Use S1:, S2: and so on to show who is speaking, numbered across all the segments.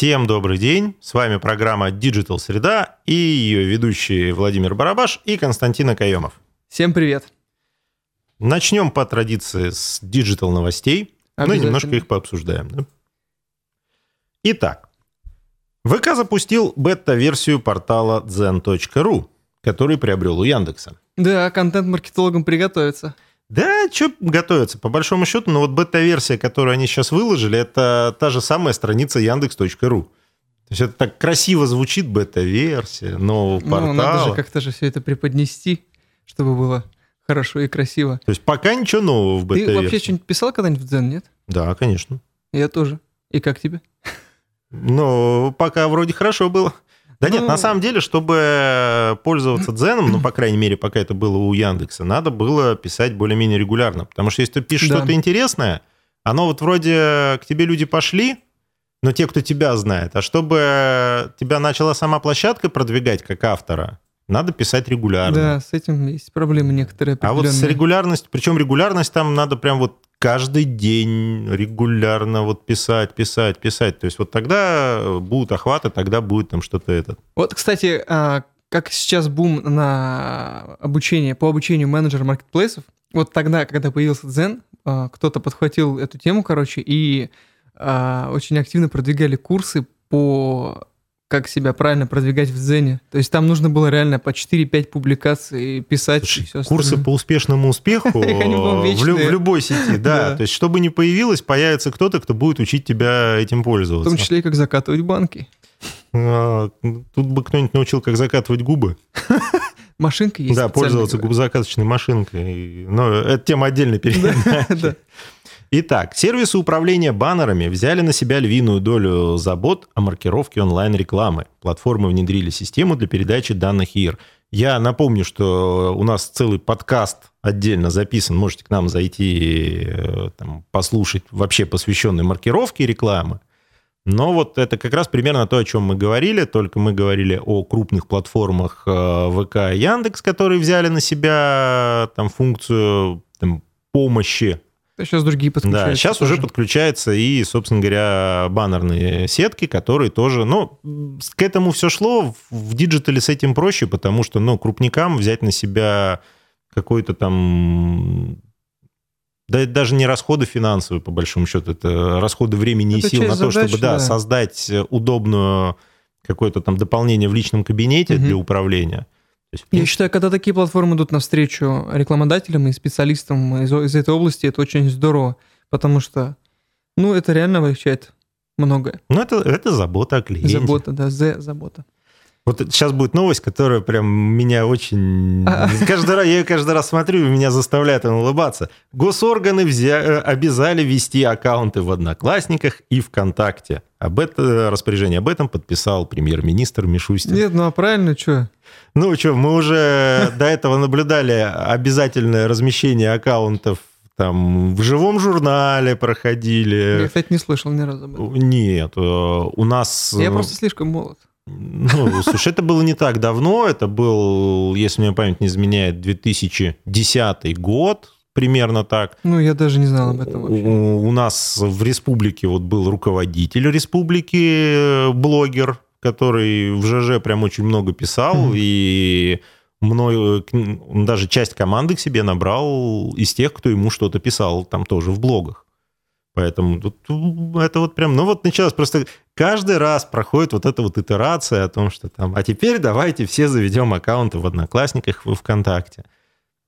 S1: Всем добрый день. С вами программа Digital Среда и ее ведущие Владимир Барабаш и Константин Акаемов.
S2: Всем привет.
S1: Начнем по традиции с Digital новостей. Ну и немножко их пообсуждаем. Да? Итак, ВК запустил бета-версию портала zen.ru, который приобрел у Яндекса.
S2: Да, контент-маркетологам приготовиться.
S1: Да, что готовится, по большому счету, но вот бета-версия, которую они сейчас выложили, это та же самая страница яндекс.ру. То есть это так красиво звучит, бета-версия нового ну, портала.
S2: надо же как-то же все это преподнести, чтобы было хорошо и красиво.
S1: То есть пока ничего нового в бета-версии.
S2: Ты вообще что-нибудь писал когда-нибудь в Дзен, нет?
S1: Да, конечно.
S2: Я тоже. И как тебе?
S1: Ну, пока вроде хорошо было. Да ну... нет, на самом деле, чтобы пользоваться дзеном, ну, по крайней мере, пока это было у Яндекса, надо было писать более-менее регулярно. Потому что если ты пишешь да. что-то интересное, оно вот вроде к тебе люди пошли, но те, кто тебя знает. А чтобы тебя начала сама площадка продвигать как автора, надо писать регулярно.
S2: Да, с этим есть проблемы некоторые
S1: А вот с регулярностью, причем регулярность там надо прям вот каждый день регулярно вот писать, писать, писать. То есть вот тогда будут охваты, тогда будет там что-то это.
S2: Вот, кстати, а, как сейчас бум на обучение, по обучению менеджера маркетплейсов, вот тогда, когда появился Zen, а, кто-то подхватил эту тему, короче, и а, очень активно продвигали курсы по как себя правильно продвигать в Дзене. То есть там нужно было реально по 4-5 публикаций писать.
S1: Слушай, курсы по успешному успеху в любой сети, да. То есть чтобы не появилось, появится кто-то, кто будет учить тебя этим пользоваться.
S2: В том числе и как закатывать банки.
S1: А, тут бы кто-нибудь научил, как закатывать губы.
S2: Машинка есть.
S1: Да, пользоваться губозакаточной машинкой. Но это тема отдельной передачи. Итак, сервисы управления баннерами взяли на себя львиную долю забот о маркировке онлайн-рекламы. Платформы внедрили систему для передачи данных ИР. Я напомню, что у нас целый подкаст отдельно записан. Можете к нам зайти, э, там, послушать, вообще посвященный маркировке рекламы. Но вот это как раз примерно то, о чем мы говорили, только мы говорили о крупных платформах э, ВК и Яндекс, которые взяли на себя там, функцию там, помощи
S2: Сейчас другие подключаются.
S1: Да, сейчас тоже. уже подключаются и, собственно говоря, баннерные сетки, которые тоже, ну, к этому все шло. В диджитале с этим проще, потому что, ну, крупникам взять на себя какой-то там да это даже не расходы финансовые, по большому счету, это расходы времени это и сил на то, задач, чтобы да, да. создать удобную какое-то там дополнение в личном кабинете угу. для управления.
S2: Есть, Я считаю, когда такие платформы идут навстречу рекламодателям и специалистам из, из этой области, это очень здорово, потому что, ну, это реально облегчает многое.
S1: Ну, это, это забота о клиенте.
S2: Забота, да, Z забота.
S1: Вот сейчас будет новость, которая прям меня очень... Каждый раз, я ее каждый раз смотрю, и меня заставляет улыбаться. Госорганы взя... Э, обязали вести аккаунты в Одноклассниках и ВКонтакте. Об этом распоряжение об этом подписал премьер-министр Мишустин.
S2: Нет, ну а правильно, что?
S1: Ну что, мы уже до этого наблюдали обязательное размещение аккаунтов там в живом журнале проходили.
S2: Я, кстати, не слышал ни разу об
S1: этом. Нет, э, у нас...
S2: Я просто слишком молод.
S1: Ну, слушай, это было не так давно, это был, если мне память не изменяет, 2010 год, примерно так.
S2: Ну, я даже не знал об этом вообще.
S1: У, у нас в республике вот был руководитель республики, э, блогер, который в ЖЖ прям очень много писал, mm-hmm. и мной, он даже часть команды к себе набрал из тех, кто ему что-то писал там тоже в блогах. Поэтому тут это вот прям, ну вот началось просто каждый раз проходит вот эта вот итерация о том, что там, а теперь давайте все заведем аккаунты в Одноклассниках, в ВКонтакте.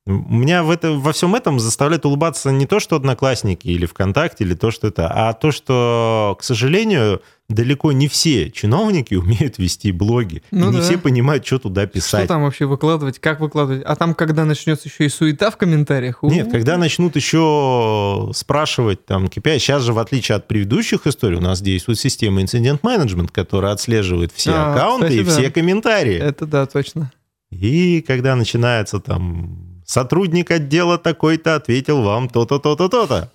S1: Меня в это, во всем этом заставляет улыбаться не то, что Одноклассники или ВКонтакте, или то, что это, а то, что, к сожалению, далеко не все чиновники умеют вести блоги. Ну, и не да. все понимают, что туда писать.
S2: Что там вообще выкладывать, как выкладывать. А там, когда начнется еще и суета в комментариях?
S1: Нет, когда начнут еще спрашивать, там, KPI, сейчас же, в отличие от предыдущих историй, у нас действует система инцидент-менеджмент, которая отслеживает все а, аккаунты кстати, и да. все комментарии.
S2: Это да, точно.
S1: И когда начинается там сотрудник отдела такой-то ответил вам то-то, то-то, то-то.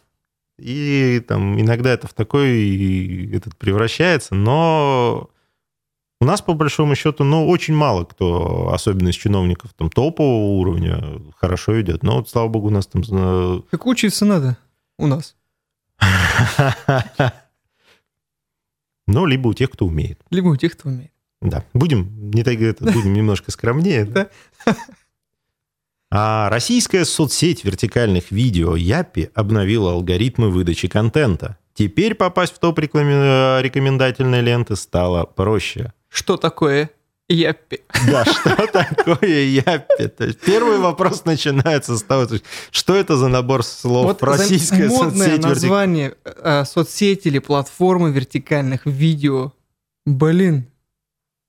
S1: И там иногда это в такой этот превращается, но у нас, по большому счету, ну, очень мало кто, особенно из чиновников там топового уровня, хорошо идет. Но вот, слава богу, у нас там...
S2: Как учиться надо у нас.
S1: Но либо у тех, кто умеет.
S2: Либо у тех, кто умеет.
S1: Да. Будем, не так, будем немножко скромнее. А российская соцсеть вертикальных видео Япи обновила алгоритмы выдачи контента. Теперь попасть в топ рекламе- рекомендательной ленты стало проще.
S2: Что такое Яппи?
S1: Да, что такое Япи? То есть первый вопрос начинается с того, что это за набор слов
S2: Вот
S1: российская
S2: модное
S1: соцсеть вертик-
S2: название э, соцсети или платформы вертикальных видео. Блин.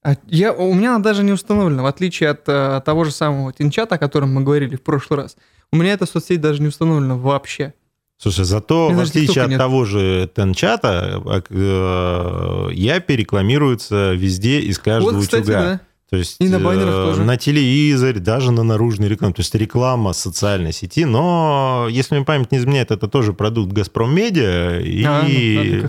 S2: А я, у меня она даже не установлена, в отличие от э, того же самого Тинчата, о котором мы говорили в прошлый раз. У меня эта соцсеть даже не установлена вообще.
S1: Слушай, зато
S2: Мне
S1: в отличие от
S2: нет.
S1: того же Тенчата, э, Япи рекламируется везде из каждого
S2: вот, кстати,
S1: утюга.
S2: да.
S1: То есть
S2: И на баннерах
S1: э,
S2: тоже.
S1: на телевизоре, даже на наружной рекламе. То есть реклама социальной сети. Но, если мне память не изменяет, это тоже продукт «Газпром Медиа». И
S2: А,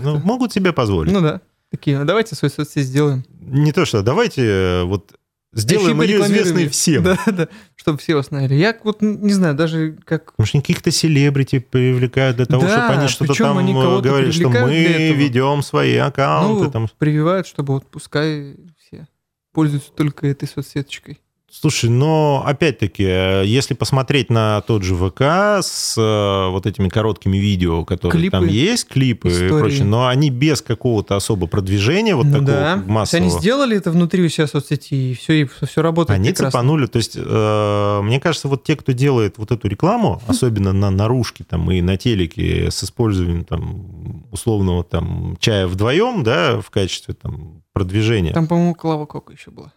S2: ну,
S1: ну, могут себе позволить.
S2: Ну да. Такие, «Ну, давайте свою соцсеть сделаем.
S1: Не то, что давайте э, вот сделаем ее известной всем.
S2: Да, да, чтобы все узнали. Я вот не знаю, даже как...
S1: Потому что каких-то селебрити привлекают для того,
S2: Да,
S1: чтобы они что-то там
S2: они
S1: э, говорили, что мы ведем свои аккаунты.
S2: ну,
S1: там.
S2: прививают, чтобы вот пускай все пользуются только этой соцсеточкой.
S1: Слушай, но опять-таки, э, если посмотреть на тот же ВК с э, вот этими короткими видео, которые
S2: Клипы,
S1: там есть, клипы и
S2: истории.
S1: прочее, но они без какого-то особо продвижения, вот
S2: Ну
S1: такого
S2: да.
S1: Массового.
S2: Они сделали это внутри у себя соцсети, и все, и все работает
S1: Они
S2: прекрасно.
S1: цепанули, то есть, э, мне кажется, вот те, кто делает вот эту рекламу, особенно на наружке там и на телеке с использованием там условного там чая вдвоем, да, в качестве там продвижения,
S2: Там, по-моему, Клава Кока еще была.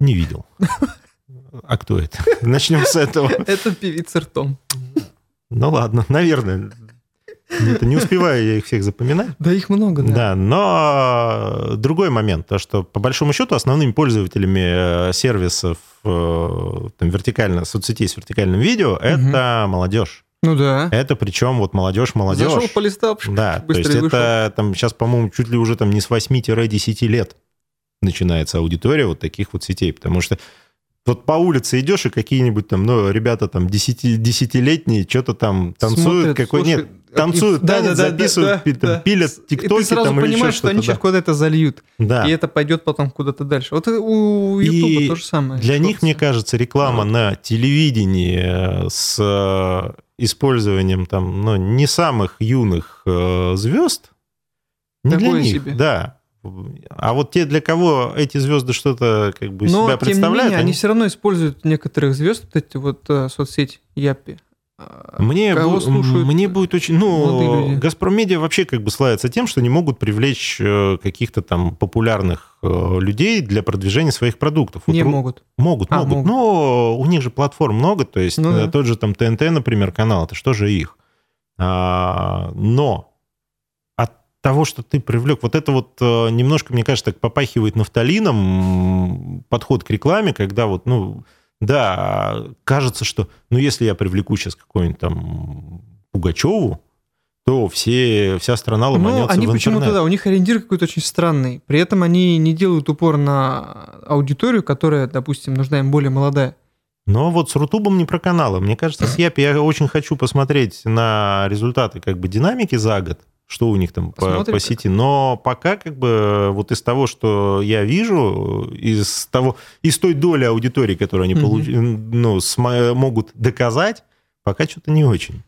S1: Не видел. А кто это? Начнем с этого.
S2: Это певица ртом.
S1: Ну ладно, наверное. Это не успеваю я их всех запоминать.
S2: Да их много, да.
S1: Да, но другой момент, то что по большому счету основными пользователями э, сервисов э, там, вертикально, соцсетей с вертикальным видео это молодежь.
S2: Ну да.
S1: Это причем вот молодежь, молодежь.
S2: Зашел, полистал, пш,
S1: Да, то есть
S2: вышел.
S1: это там сейчас, по-моему, чуть ли уже там не с 8-10 лет начинается аудитория вот таких вот сетей, потому что вот по улице идешь, и какие-нибудь там, ну, ребята там 10, десятилетние, что-то там танцуют,
S2: Смотрят,
S1: какой...
S2: слушай,
S1: Нет, танцуют,
S2: да,
S1: танец,
S2: да, да,
S1: записывают,
S2: да,
S1: пи- там,
S2: да.
S1: пилят
S2: И
S1: тиктоки
S2: сразу
S1: там или еще
S2: понимаешь, что они
S1: что-то.
S2: сейчас куда-то зальют.
S1: Да.
S2: И это пойдет потом куда-то дальше. Вот и у
S1: И
S2: Ютуба то же самое.
S1: Для них, мне кажется, реклама на телевидении с э, использованием там, ну, не самых юных э, звезд, не для
S2: Такое
S1: них,
S2: себе.
S1: да. А вот те, для кого эти звезды что-то как бы
S2: Но,
S1: себя представляют,
S2: менее, они
S1: они-
S2: все равно используют некоторых звезд, вот эти вот э, соцсеть Япи. А,
S1: Мне,
S2: Кого
S1: бу- мне будет очень... Ну,
S2: люди?
S1: Газпром Медиа вообще как бы славится тем, что не могут привлечь э, каких-то там популярных э, людей для продвижения своих продуктов. Вот
S2: Не
S1: ру-
S2: могут.
S1: Могут,
S2: А,
S1: могут.
S2: могут.
S1: Но у них же платформ много, то есть
S2: Ну да.
S1: тот же там ТНТ, например, канал, это что же их? А, но того, что ты привлек, вот это вот э, немножко, мне кажется, так попахивает нафталином подход к рекламе, когда вот, ну, да, кажется, что, ну, если я привлеку сейчас какой-нибудь там Пугачеву, то все, вся страна
S2: Ну,
S1: ломанется
S2: они
S1: в
S2: почему-то, да, у них ориентир какой-то очень странный. При этом они не делают упор на аудиторию, которая, допустим, нужна им более молодая.
S1: Но вот с Рутубом не про каналы. Мне кажется, с Yappy я очень хочу посмотреть на результаты как бы динамики за год, что у них там по,
S2: Посмотрим
S1: по сети. Но пока как бы вот из того, что я вижу, из того, из той доли аудитории, которую они
S2: Мгм.
S1: получ- ну, сма- могут доказать, пока что-то не очень.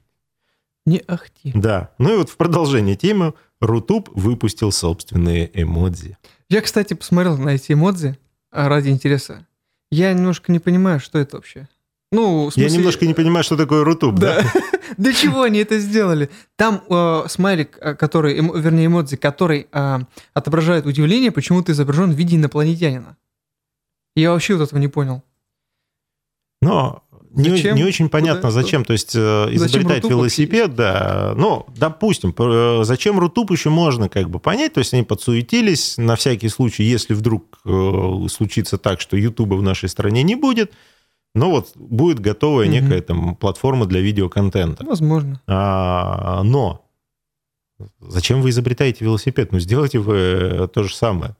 S2: Не ахти.
S1: Да. Ну и вот в продолжение темы Рутуб выпустил собственные эмодзи.
S2: Я, кстати, посмотрел на эти эмодзи ради интереса. Я немножко не понимаю, что это вообще. Ну, в
S1: Я
S2: смысле-
S1: немножко не понимаю, что такое Рутуб, да?
S2: Для чего они это сделали? Там э, смайлик, э, который, вернее, эмодзи, который э, отображает удивление, почему-то изображен в виде инопланетянина. Я вообще вот этого не понял.
S1: Но не,
S2: Зачем?
S1: не очень понятно,
S2: Куда?
S1: зачем. То есть э, изобретать
S2: Рутуб
S1: велосипед, да. Ну, допустим, э, зачем Рутуб еще можно как бы понять. То есть они подсуетились на всякий случай, если вдруг э, случится так, что Ютуба в нашей стране не будет, но вот будет готовая
S2: Мгм.
S1: некая там платформа для видеоконтента.
S2: Возможно.
S1: А, но зачем вы изобретаете велосипед? Ну, сделайте вы э, то же самое.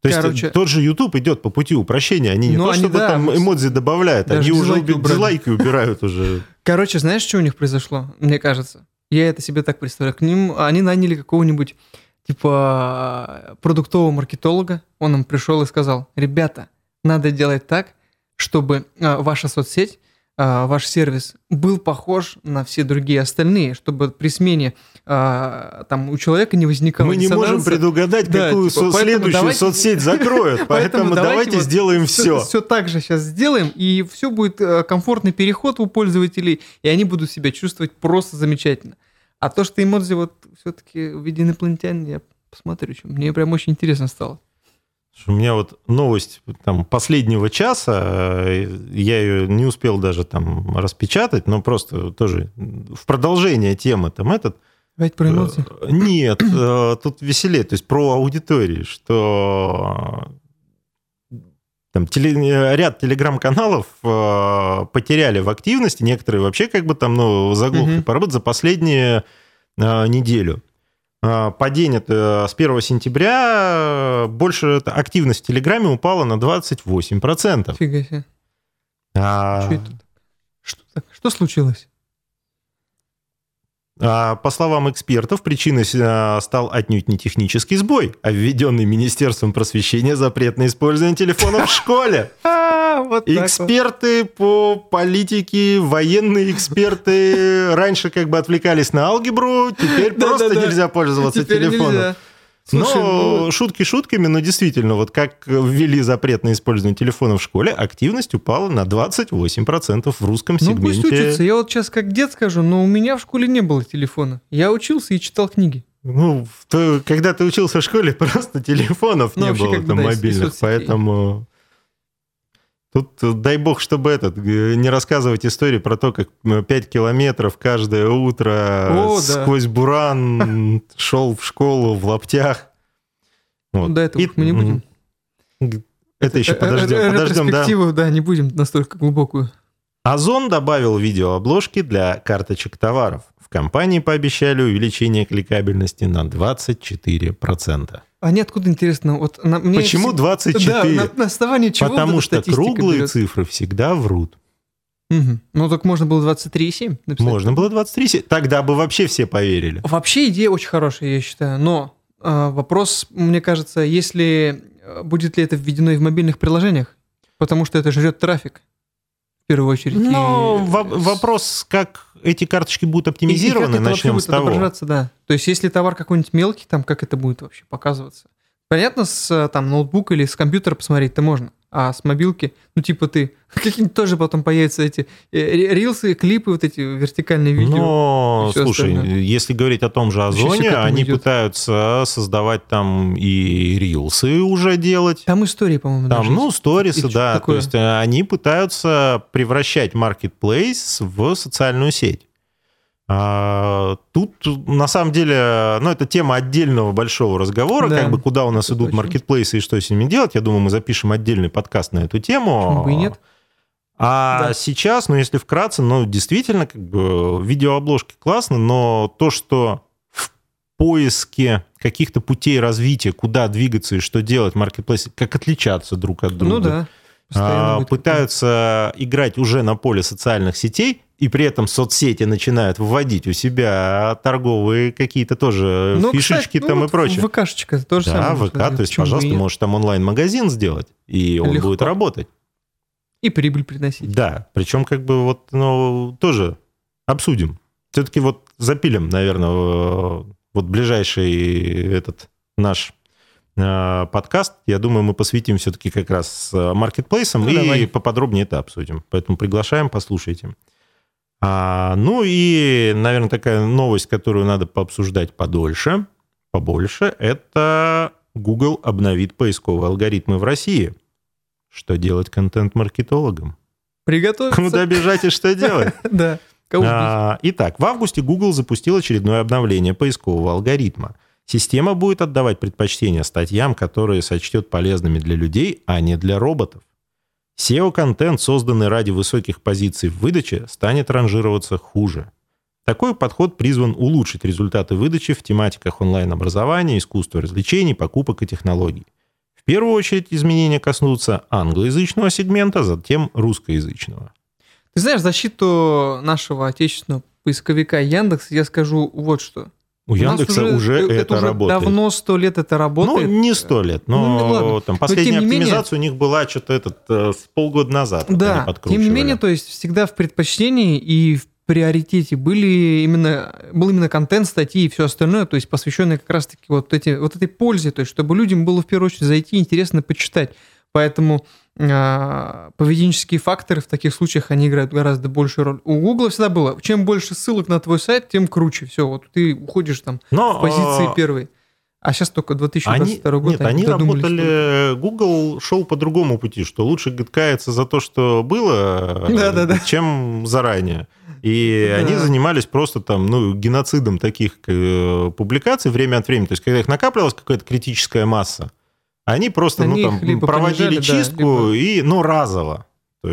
S1: То есть
S2: Короче-
S1: тот же YouTube идет по пути упрощения. Они не
S2: Ну,
S1: то,
S2: они,
S1: чтобы
S2: да,
S1: там эмодзи добавляют, они уже
S2: дизлайки
S1: уби- дизлайки убирают уже.
S2: Короче, знаешь, что у них произошло? Мне кажется. Я это себе так представляю. К ним они наняли какого-нибудь типа продуктового маркетолога. Он им пришел и сказал, ребята, надо делать так, чтобы а, ваша соцсеть а, ваш сервис был похож на все другие остальные, чтобы при смене а, там у человека не возникало
S1: Мы не можем предугадать, да, какую типа, со- следующую давайте... соцсеть закроют, поэтому давайте сделаем все.
S2: Все так же сейчас сделаем, и все будет э, комфортный переход у пользователей, и они будут себя чувствовать просто замечательно. А то, что эмодзи вот все-таки в виде инопланетян, я посмотрю. Мне прям очень интересно стало.
S1: У меня вот новость там, последнего часа, э, я ее не успел даже там распечатать, но просто тоже в продолжение темы там этот.
S2: Давайте про эмоции.
S1: Э, нет, э, тут веселее, то есть про аудиторию, что там теле, ряд телеграм-каналов потеряли в активности, некоторые вообще как бы там ну, заглохли угу. поработать за последнюю неделю. А, падение с 1 сентября больше активность в Телеграме упала на 28%.
S2: Фига себе. А... Что, это? Что, так? Что случилось?
S1: А, по словам экспертов, причиной а, стал отнюдь не технический сбой, а введенный Министерством просвещения запрет на использование телефонов в школе. Эксперты по политике, военные эксперты раньше как бы отвлекались на алгебру, теперь просто нельзя пользоваться телефоном. Слушай, но ну... шутки шутками, но действительно, вот как ввели запрет на использование телефона в школе, активность упала на 28% в русском сегменте. Ну пусть учится.
S2: Я вот сейчас как дед скажу, но у меня в школе не было телефона. Я учился и читал книги.
S1: Ну, то, когда ты учился в школе, просто телефонов ну, не вообще, было там да, мобильных, поэтому... Тут дай бог, чтобы этот, э, не рассказывать истории про то, как 5 километров каждое утро О, сквозь да. буран шел в школу в лаптях.
S2: Вот. Да, это И, мы не будем.
S1: Это еще подождем. Э, подождем
S2: да. да, не будем настолько глубокую.
S1: Озон добавил видеообложки для карточек товаров. В компании пообещали увеличение кликабельности на 24%.
S2: А не откуда интересно? Вот на,
S1: мне Почему 24? Да,
S2: на, на основании чего
S1: Потому что круглые берет? цифры всегда врут.
S2: Угу. Ну, так можно было 23,7
S1: написать. Можно было 23,7. Тогда бы вообще все поверили.
S2: Вообще идея очень хорошая, я считаю. Но э, вопрос, мне кажется, если э, будет ли это введено и в мобильных приложениях, потому что это жрет трафик в первую очередь.
S1: Ну, и... вопрос, как эти карточки будут оптимизированы, и, начнем с того.
S2: да. То есть, если товар какой-нибудь мелкий, там как это будет вообще показываться? Понятно, с там ноутбука или с компьютера посмотреть-то можно а с мобилки, ну, типа ты, какие-нибудь тоже потом появятся эти э, рилсы, клипы, вот эти вертикальные видео.
S1: Но, слушай, остальное. если говорить о том же Озоне, они идет. пытаются создавать там и рилсы уже делать.
S2: Там истории, по-моему,
S1: Там, ну, сторисы, да. Такое. То есть э, они пытаются превращать marketplace в социальную сеть. А, тут, на самом деле, ну, это тема отдельного большого разговора, да, как бы куда у нас идут точно. маркетплейсы и что с ними делать. Я думаю, мы запишем отдельный подкаст на эту тему.
S2: Почему бы и нет?
S1: А да. сейчас, ну, если вкратце, ну, действительно, как бы видеообложки классно, но то, что в поиске каких-то путей развития, куда двигаться и что делать маркетплейсы, как отличаться друг от друга.
S2: Ну да.
S1: А, пытаются играть уже на поле социальных сетей, и при этом соцсети начинают вводить у себя торговые какие-то тоже ну, фишечки кстати, там ну, и прочее.
S2: ВКшечка тоже
S1: Да, ВК, то есть, пожалуйста, нет? можешь там онлайн-магазин сделать, и он Легко. будет работать.
S2: И прибыль приносить.
S1: Да, причем как бы вот, ну, тоже обсудим. Все-таки вот запилим, наверное, вот ближайший этот наш э, подкаст. Я думаю, мы посвятим все-таки как раз маркетплейсам ну, и давай. поподробнее это обсудим. Поэтому приглашаем, послушайте. А, ну и, наверное, такая новость, которую надо пообсуждать подольше, побольше, это Google обновит поисковые алгоритмы в России. Что делать контент-маркетологам?
S2: Приготовиться.
S1: Куда бежать и что делать?
S2: Да.
S1: А, итак, в августе Google запустил очередное обновление поискового алгоритма. Система будет отдавать предпочтение статьям, которые сочтет полезными для людей, а не для роботов. SEO-контент, созданный ради высоких позиций в выдаче, станет ранжироваться хуже. Такой подход призван улучшить результаты выдачи в тематиках онлайн-образования, искусства развлечений, покупок и технологий. В первую очередь изменения коснутся англоязычного сегмента, затем русскоязычного.
S2: Ты знаешь, защиту нашего отечественного поисковика Яндекс я скажу вот что.
S1: У, Яндекса уже, уже это, это уже работает.
S2: Давно сто лет это работает.
S1: Ну, не сто лет, но ну, там последняя но, оптимизация менее... у них была что-то этот э, с полгода назад.
S2: Да, тем не менее, то есть всегда в предпочтении и в приоритете были именно, был именно контент, статьи и все остальное, то есть посвященное как раз-таки вот, эти, вот этой пользе, то есть чтобы людям было в первую очередь зайти интересно почитать. Поэтому э, поведенческие факторы в таких случаях, они играют гораздо большую роль. У Google всегда было, чем больше ссылок на твой сайт, тем круче. Все, вот ты уходишь там Но, в позиции э, первой. А сейчас только 2022
S1: они,
S2: год.
S1: Нет, они, они работали... Что... Google шел по другому пути, что лучше каяться за то, что было, да, да, да. чем заранее. И да. они занимались просто там, ну, геноцидом таких э, публикаций время от времени. То есть, когда их накапливалась какая-то критическая масса, они просто они ну, там, проводили чистку, да, и, ну, разово.
S2: Э,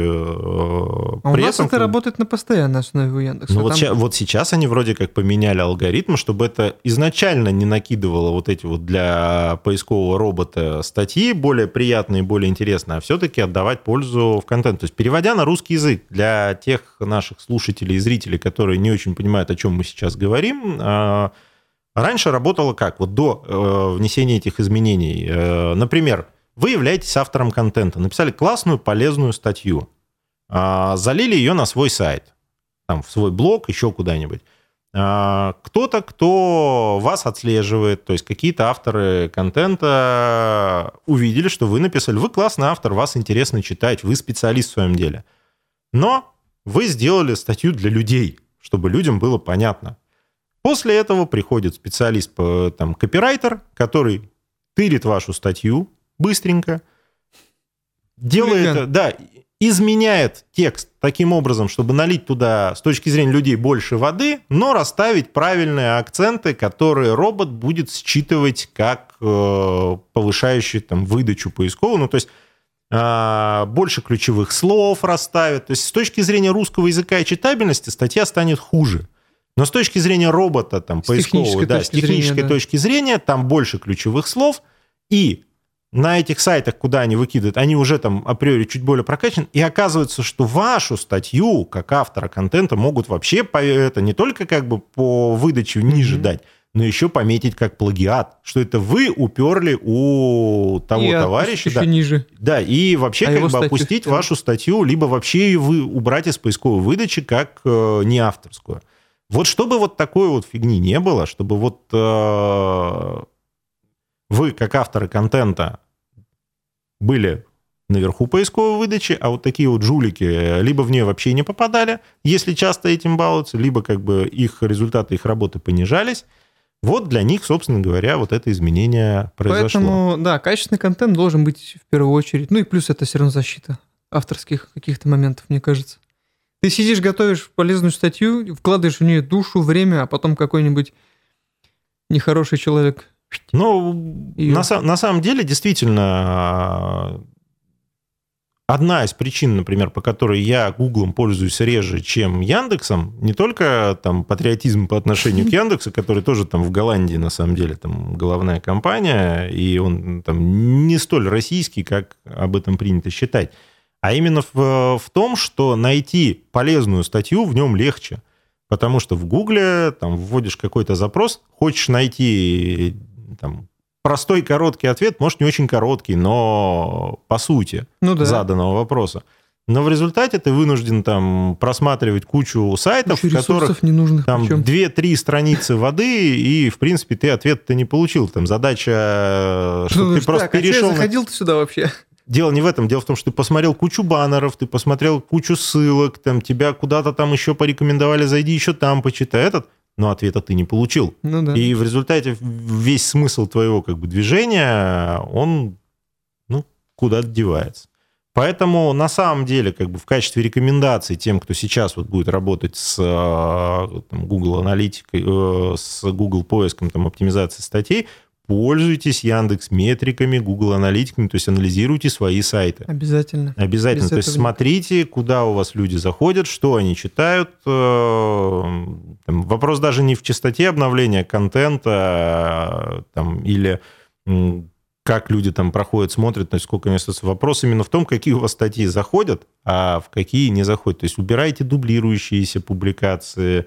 S2: а у нас этом... это работает на постоянной основе у Яндекса.
S1: Ну, вот, там... вот сейчас они вроде как поменяли алгоритм, чтобы это изначально не накидывало вот эти вот для поискового робота статьи более приятные, более интересные, а все-таки отдавать пользу в контент. То есть переводя на русский язык для тех наших слушателей и зрителей, которые не очень понимают, о чем мы сейчас говорим, а, Раньше работало как? Вот до э, внесения этих изменений. Э, например, вы являетесь автором контента, написали классную, полезную статью, э, залили ее на свой сайт, там, в свой блог, еще куда-нибудь. Э, кто-то, кто вас отслеживает, то есть какие-то авторы контента увидели, что вы написали, вы классный автор, вас интересно читать, вы специалист в своем деле. Но вы сделали статью для людей, чтобы людям было понятно. После этого приходит специалист, там, копирайтер, который тырит вашу статью быстренько, делает, Хулиган. да, изменяет текст таким образом, чтобы налить туда с точки зрения людей больше воды, но расставить правильные акценты, которые робот будет считывать как э, повышающие там выдачу поисковую. Ну, то есть э, больше ключевых слов расставит. То есть с точки зрения русского языка и читабельности статья станет хуже. Но с точки зрения робота, там, с поискового, да, с технической зрения, точки да. зрения, там больше ключевых слов, и на этих сайтах, куда они выкидывают, они уже там априори чуть более прокачаны, и оказывается, что вашу статью, как автора контента, могут вообще по, это не только как бы по выдаче ниже mm-hmm. дать, но еще пометить как плагиат, что это вы уперли у того и товарища.
S2: Да, ниже.
S1: да, и вообще а как бы опустить вашу статью, либо вообще вы убрать из поисковой выдачи как э, не авторскую. Вот чтобы вот такой вот фигни не было, чтобы вот э, вы, как авторы контента, были наверху поисковой выдачи, а вот такие вот жулики либо в нее вообще не попадали, если часто этим балуются, либо как бы их результаты их работы понижались. Вот для них, собственно говоря, вот это изменение произошло.
S2: Поэтому, да, качественный контент должен быть в первую очередь. Ну и плюс это все равно защита авторских каких-то моментов, мне кажется. Ты сидишь, готовишь полезную статью, вкладываешь в нее душу, время, а потом какой-нибудь нехороший человек...
S1: Ну, на, на самом деле, действительно, одна из причин, например, по которой я Гуглом пользуюсь реже, чем Яндексом, не только там патриотизм по отношению к Яндексу, который тоже там в Голландии, на самом деле, там головная компания, и он там не столь российский, как об этом принято считать а именно в, в том, что найти полезную статью в нем легче. Потому что в Гугле там вводишь какой-то запрос, хочешь найти там, простой короткий ответ, может, не очень короткий, но по сути ну, да. заданного вопроса. Но в результате ты вынужден там просматривать кучу сайтов, кучу в которых
S2: ненужных,
S1: там 2-3 страницы воды, и, в принципе, ты ответ-то не получил. Там задача, что ну, ты просто так, перешел... А
S2: заходил ты сюда вообще?
S1: Дело не в этом. Дело в том, что ты посмотрел кучу баннеров, ты посмотрел кучу ссылок, там тебя куда-то там еще порекомендовали, зайди еще там, почитай этот, но ответа ты не получил. Ну, да. И в результате весь смысл твоего как бы движения, он ну, куда-то девается. Поэтому на самом деле как бы в качестве рекомендаций тем, кто сейчас вот будет работать с там, Google аналитикой, э, с Google поиском, там, оптимизацией статей, пользуйтесь Яндекс метриками, Google аналитиками, то есть анализируйте свои сайты.
S2: Обязательно.
S1: Обязательно. Без то есть смотрите, куда у вас люди заходят, что они читают. Э, там, вопрос даже не в частоте обновления контента там, или как люди там проходят, смотрят, то есть сколько месяцев. Вопрос именно в том, какие у вас статьи заходят, а в какие не заходят. То есть убирайте дублирующиеся публикации,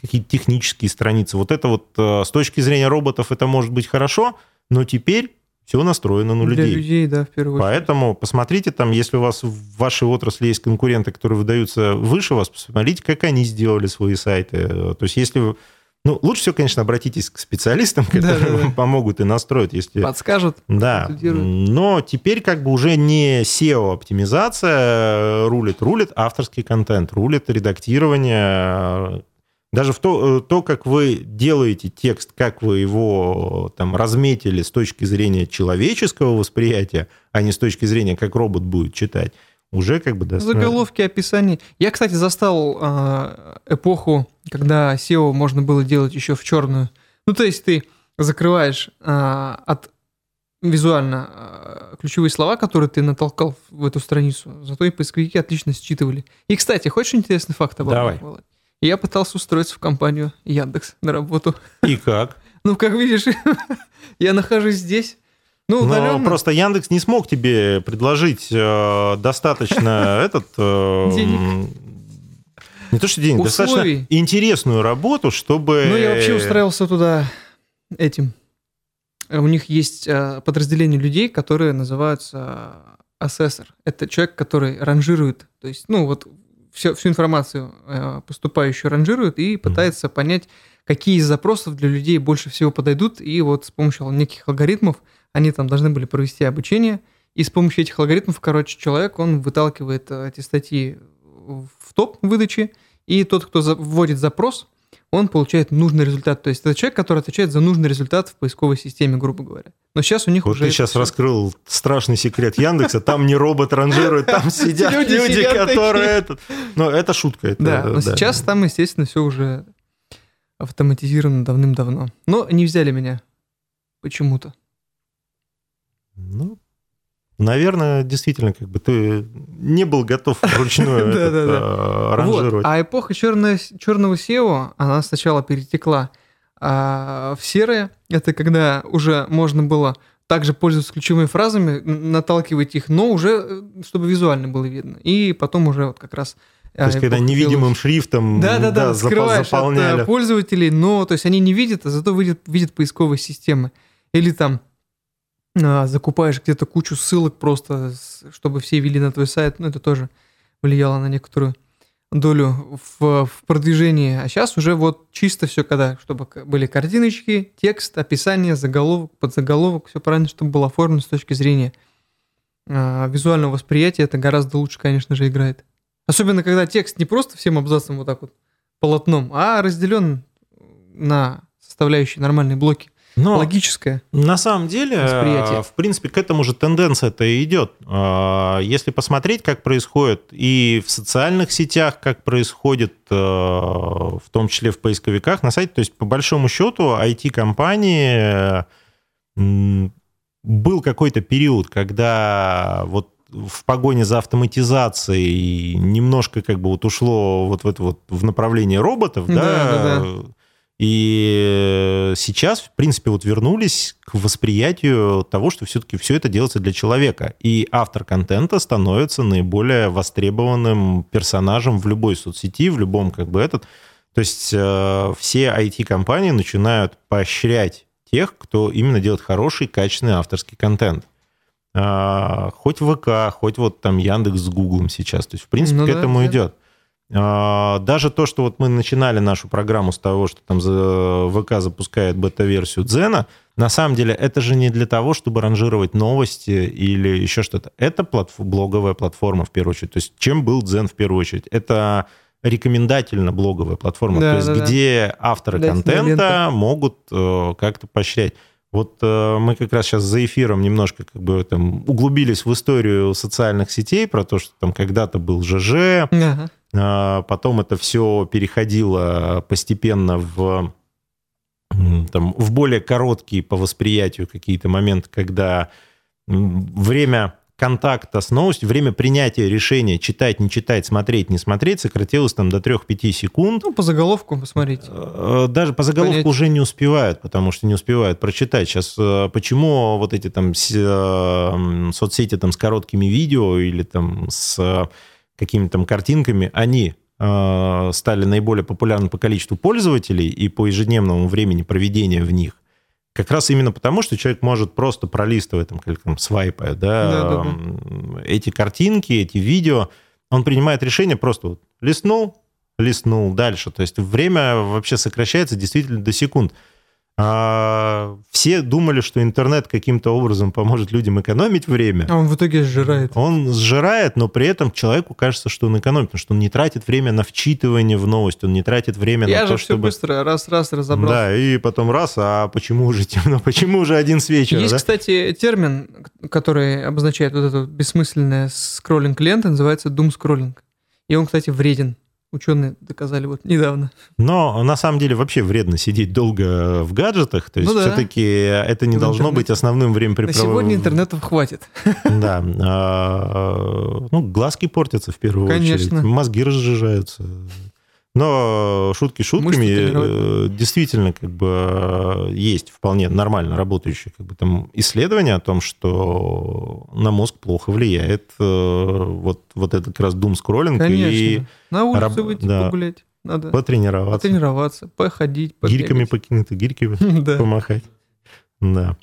S1: какие-то технические страницы. Вот это вот э, с точки зрения роботов это может быть хорошо, но теперь все настроено на людей.
S2: Для людей, да, в первую очередь.
S1: Поэтому посмотрите там, если у вас в вашей отрасли есть конкуренты, которые выдаются выше вас, посмотрите, как они сделали свои сайты. То есть если ну, лучше всего, конечно, обратитесь к специалистам, которые да, да, вам помогут и настроят, если...
S2: Подскажут.
S1: Да. Но теперь как бы уже не SEO-оптимизация рулит, рулит авторский контент, рулит редактирование. Даже в то, то, как вы делаете текст, как вы его там разметили с точки зрения человеческого восприятия, а не с точки зрения, как робот будет читать, уже как бы... Да,
S2: Заголовки, описания. Я, кстати, застал э, эпоху, когда SEO можно было делать еще в черную. Ну, то есть ты закрываешь э, от визуально э, ключевые слова, которые ты натолкал в эту страницу, зато и поисковики отлично считывали. И, кстати, хочешь интересный факт об
S1: этом?
S2: Давай. Я пытался устроиться в компанию Яндекс на работу.
S1: И как?
S2: Ну, как видишь, я нахожусь здесь,
S1: ну, удаленно. Но просто Яндекс не смог тебе предложить э, достаточно этот... Э,
S2: денег.
S1: Не то, что денег, Условий. достаточно интересную работу, чтобы...
S2: Ну, я вообще устраивался туда этим. У них есть э, подразделение людей, которые называются ассессор. Это человек, который ранжирует, то есть, ну, вот все, всю информацию э, поступающую ранжирует и пытается mm. понять, какие из запросов для людей больше всего подойдут, и вот с помощью неких алгоритмов они там должны были провести обучение, и с помощью этих алгоритмов, короче, человек, он выталкивает э, эти статьи в топ выдачи, и тот, кто вводит запрос, он получает нужный результат. То есть это человек, который отвечает за нужный результат в поисковой системе, грубо говоря. Но сейчас у них
S1: вот
S2: уже...
S1: ты сейчас все... раскрыл страшный секрет Яндекса, там не робот ранжирует, там сидят люди, которые... Но это шутка.
S2: Да, но сейчас там, естественно, все уже автоматизировано давным-давно. Но не взяли меня почему-то.
S1: Ну, наверное, действительно, как бы ты не был готов вручную а, ранжировать.
S2: А эпоха черного SEO, она сначала перетекла а, в серое. Это когда уже можно было также пользоваться ключевыми фразами, наталкивать их, но уже, э, чтобы визуально было видно. И потом уже вот как раз
S1: то есть, когда невидимым шрифтом
S2: да, да, да, да, скрываешь заполняли. от пользователей, но то есть они не видят, а зато видят, видят поисковые системы. Или там закупаешь где-то кучу ссылок просто, чтобы все вели на твой сайт, ну, это тоже влияло на некоторую долю в, в продвижении. А сейчас уже вот чисто все, когда, чтобы были картиночки, текст, описание, заголовок, подзаголовок, все правильно, чтобы было оформлено с точки зрения э, визуального восприятия, это гораздо лучше, конечно же, играет. Особенно, когда текст не просто всем абзацем вот так вот полотном, а разделен на составляющие нормальные блоки. Но логическое.
S1: На самом деле, восприятие. в принципе, к этому же тенденция-то и идет. А, если посмотреть, как происходит и в социальных сетях, как происходит, э, в том числе в поисковиках, на сайте, то есть по большому счету IT-компании был какой-то период, когда вот в погоне за автоматизацией немножко как бы вот ушло вот в это вот в направление роботов, да, да, да, да и сейчас, в принципе, вот вернулись к восприятию того, что все-таки все это делается для человека. И автор контента становится наиболее востребованным персонажем в любой соцсети, в любом как бы этот. То есть э, все IT-компании начинают поощрять тех, кто именно делает хороший, качественный авторский контент. А, хоть ВК, хоть вот там Яндекс с Гуглом сейчас. То есть, в принципе, ну, к да, этому да. идет. А, даже то, что вот мы начинали нашу программу с того, что там ВК запускает бета-версию Дзена, на самом деле это же не для того, чтобы ранжировать новости или еще что-то. Это платф- блоговая платформа в первую очередь. То есть чем был Дзен в первую очередь? Это рекомендательно блоговая платформа, да, то есть да, где да. авторы да, контента могут э, как-то поощрять. Вот э, мы как раз сейчас за эфиром немножко как бы там углубились в историю социальных сетей про то, что там когда-то был ЖЖ, ага. А, потом это все переходило постепенно в, там, в более короткие по восприятию какие-то моменты, когда время контакта с новостью, время принятия решения, читать, не читать, смотреть, не смотреть, сократилось там до 3-5 секунд.
S2: Ну, по заголовку посмотрите.
S1: Э, даже по заголовку Понять. уже не успевают, потому что не успевают прочитать. Сейчас э, почему вот эти там э, соцсети там с короткими видео или там с какими-то там картинками, они э, стали наиболее популярны по количеству пользователей и по ежедневному времени проведения в них, как раз именно потому, что человек может просто пролистывая, там, как там, свайпая, да,
S2: Да, да,
S1: м, эти картинки, эти видео, он принимает решение просто вот листнул, листнул дальше. То есть время вообще сокращается действительно до секунд. А, все думали, что интернет каким-то образом поможет людям экономить время.
S2: А он в итоге сжирает.
S1: Он сжирает, но при этом человеку кажется, что он экономит, потому что он не тратит время на вчитывание в новость, он не тратит время
S2: Я
S1: на
S2: же
S1: то,
S2: все
S1: чтобы...
S2: быстро раз-раз разобрал.
S1: Да, и потом раз, а почему уже темно, почему уже один с вечера,
S2: Есть,
S1: да?
S2: кстати, термин, который обозначает вот это вот бессмысленное скроллинг лента, называется doom скроллинг. И он, кстати, вреден. Ученые доказали вот недавно.
S1: Но на самом деле вообще вредно сидеть долго в гаджетах, то есть
S2: Ну да.
S1: все-таки это не
S2: В
S1: должно
S2: интернете.
S1: быть основным
S2: На
S1: времяпрепроводом.
S2: сегодня интернетов хватит.
S1: Да. А, Ну, глазки портятся в первую
S2: Конечно.
S1: очередь, мозги разжижаются. Но шутки шутками, э, действительно, как бы э, есть вполне нормально работающие как бы, там, исследования о том, что на мозг плохо влияет э, вот, вот этот как раз дум-скроллинг и
S2: Конечно. На улицу
S1: раб-
S2: выйти
S1: да.
S2: погулять. Надо
S1: потренироваться.
S2: потренироваться, походить,
S1: Гирьками
S2: побегать.
S1: покинуты, гирьками
S2: Да.
S1: помахать. Да.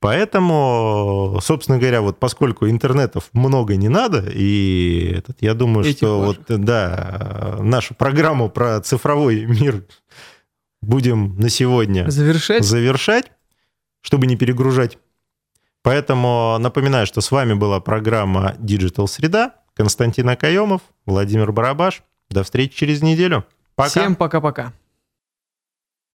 S1: Поэтому, собственно говоря, вот поскольку интернетов много не надо, и этот, я думаю,
S2: Этих
S1: что
S2: ваших.
S1: вот, да, нашу программу про цифровой мир будем на сегодня
S2: Завершать.
S1: завершать, чтобы не перегружать. Поэтому напоминаю, что с вами была программа Digital Среда. Константин Акаемов, Владимир Барабаш. До встречи через неделю. Пока.
S2: Всем пока-пока.